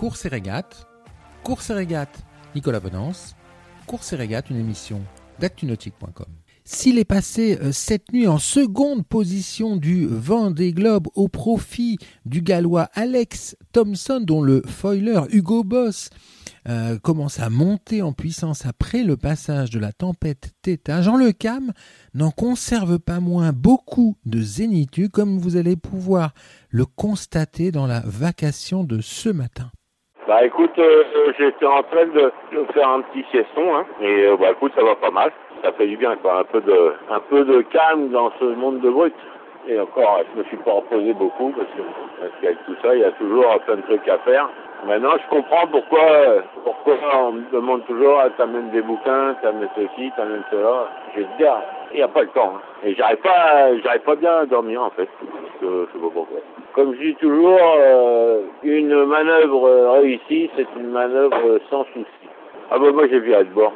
Course et régate, Course et régate, Nicolas Bonance, Course et régate, une émission d'actunautique.com. S'il est passé euh, cette nuit en seconde position du Vendée Globe au profit du gallois Alex Thompson, dont le foiler Hugo Boss euh, commence à monter en puissance après le passage de la tempête Theta, Jean Le Cam n'en conserve pas moins beaucoup de zénitude, comme vous allez pouvoir le constater dans la vacation de ce matin. Bah écoute, euh, j'étais en train de, faire un petit sieston, hein, et euh, bah écoute, ça va pas mal. Ça fait du bien. Un peu de, un peu de calme dans ce monde de brut. Et encore, je me suis pas reposé beaucoup parce que qu'avec tout ça, il y a toujours plein de trucs à faire. Maintenant, je comprends pourquoi, pourquoi on me demande toujours, ah, t'amènes des bouquins, t'amènes ceci, t'amènes cela. Je vais te il n'y a pas le temps. Hein. Et j'arrive pas, j'arrive pas bien à dormir en fait. je sais pas pourquoi. Comme je dis toujours, euh, une manœuvre réussie, c'est une manœuvre sans souci. Ah bah moi j'ai vu à bord.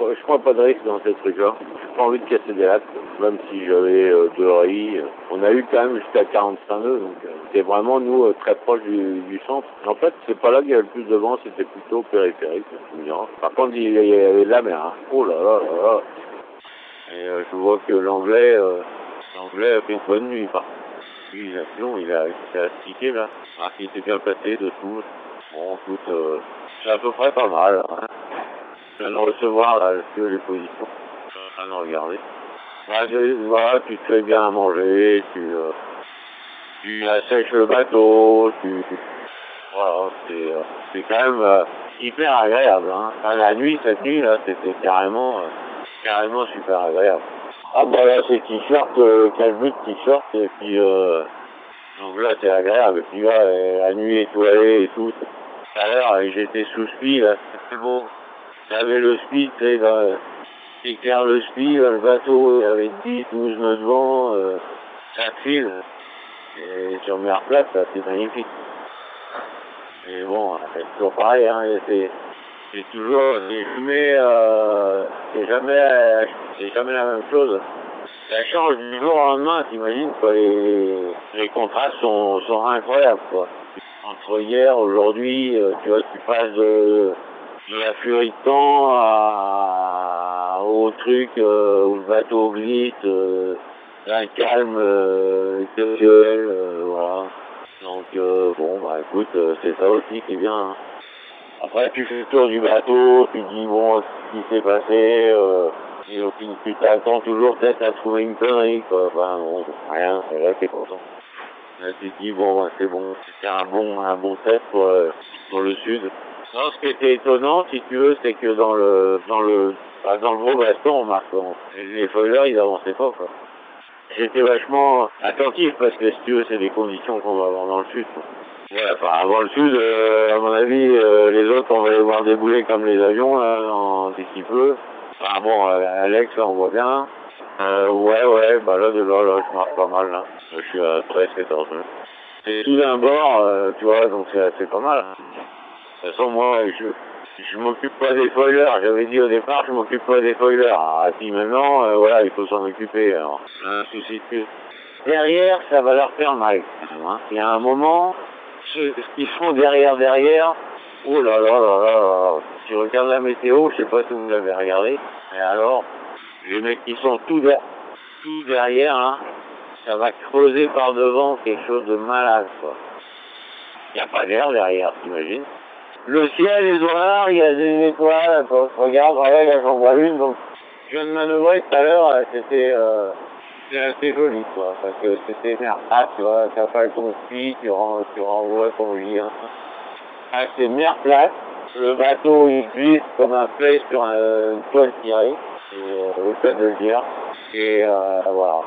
Je prends pas de risque dans ces trucs-là. J'ai pas envie de casser des lattes, même si j'avais euh, deux rails. On a eu quand même jusqu'à 45 nœuds, donc euh, c'était vraiment nous très proche du, centre. En fait, c'est pas là qu'il y avait le plus de vent, c'était plutôt périphérique. Par contre, il y avait de la mer. Hein. Oh là là là là. Et je vois que l'anglais, l'anglais a fait une bonne nuit. Lui, il a, il a stické là. Ah, il était bien placé dessous. Bon, écoute, c'est à peu près pas mal. Hein. Je viens de recevoir là, les positions. Je train de regarder. Bah, tu te fais bien à manger, tu, euh, tu assèches le bateau, tu, voilà, c'est, euh, c'est quand même euh, hyper agréable. Hein. la nuit, cette nuit là, c'était carrément, euh, carrément super agréable. Ah bah là, c'est t-shirt, euh, but t-shirt, et puis donc là, c'est agréable. Et puis là, la nuit étoilée et tout. Tout à l'heure, j'étais sous spi, là, c'était beau. J'avais le spi, tu sais, le spi, le bateau avait 10, 12 nœuds de vent, euh, ça. Et sur mes replaces, c'est magnifique. Et bon, c'est toujours pareil, hein, c'est, toujours, c'est euh, jamais, c'est jamais la même chose. Ça change du jour au lendemain, t'imagines, quoi, les, les contrastes sont, sont incroyables, quoi. Entre hier, aujourd'hui, euh, tu vois, tu passes de, la furie de temps au truc euh, où le bateau glisse, euh, un calme euh, euh, voilà. Donc bon bah écoute, c'est ça aussi qui est bien. Hein. Après tu fais le tour du bateau, tu dis bon ce qui s'est passé, et donc tu t'attends toujours peut-être à trouver une connerie quoi. Enfin bon, rien, c'est là t'es content. Tu te dis bon bah, c'est bon, c'était un bon un bon test pour, le sud. Non, ce qui était étonnant, si tu veux, c'est que dans le dans le bah, dans le gros baston, on marque, les foilers, ils avançaient pas, quoi. J'étais vachement attentif parce que si tu veux, c'est des conditions qu'on va avoir dans le sud. Enfin, avant le sud, euh, à mon avis, euh, les autres, on va les voir débouler comme les avions, là, en d'ici peu. Enfin bon, euh, Alex, là, on voit bien. ouais, ouais, bah là, déjà, là, je marque pas mal, là. Je suis à 13, 14 C'est tout d'un bord, tu vois, donc c'est pas mal. De toute façon, moi, je, je m'occupe pas des foilers. J'avais dit au départ, je m'occupe pas des foilers. Ah, puis maintenant, euh, voilà, il faut s'en occuper. Un souci de Derrière, ça va leur faire mal. Hein. Il y a un moment, ce, qu'ils font derrière, derrière, oh là là là là, si tu regardes la météo, je sais pas si vous l'avez regardé, mais alors, les mecs qui sont tout, derrière, hein, ça va creuser par devant quelque chose de malade, quoi. Il n'y a pas d'air derrière, t'imagines le ciel est noir, il y a des étoiles, regarde, regarde, j'en vois une, donc je viens de manœuvrer tout à l'heure, euh, c'était euh, assez joli, quoi, parce que c'était mer tu vois, t'as pas le conflit, tu, tu renvoies ton lien. Ah, c'est mer plate, le bateau il glisse comme un flèche sur un, toile tirée, c'est le fait de le dire, et euh, voilà.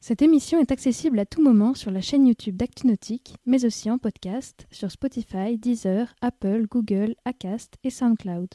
Cette émission est accessible à tout moment sur la chaîne YouTube d'ActuNautique, mais aussi en podcast sur Spotify, Deezer, Apple, Google, Acast et SoundCloud.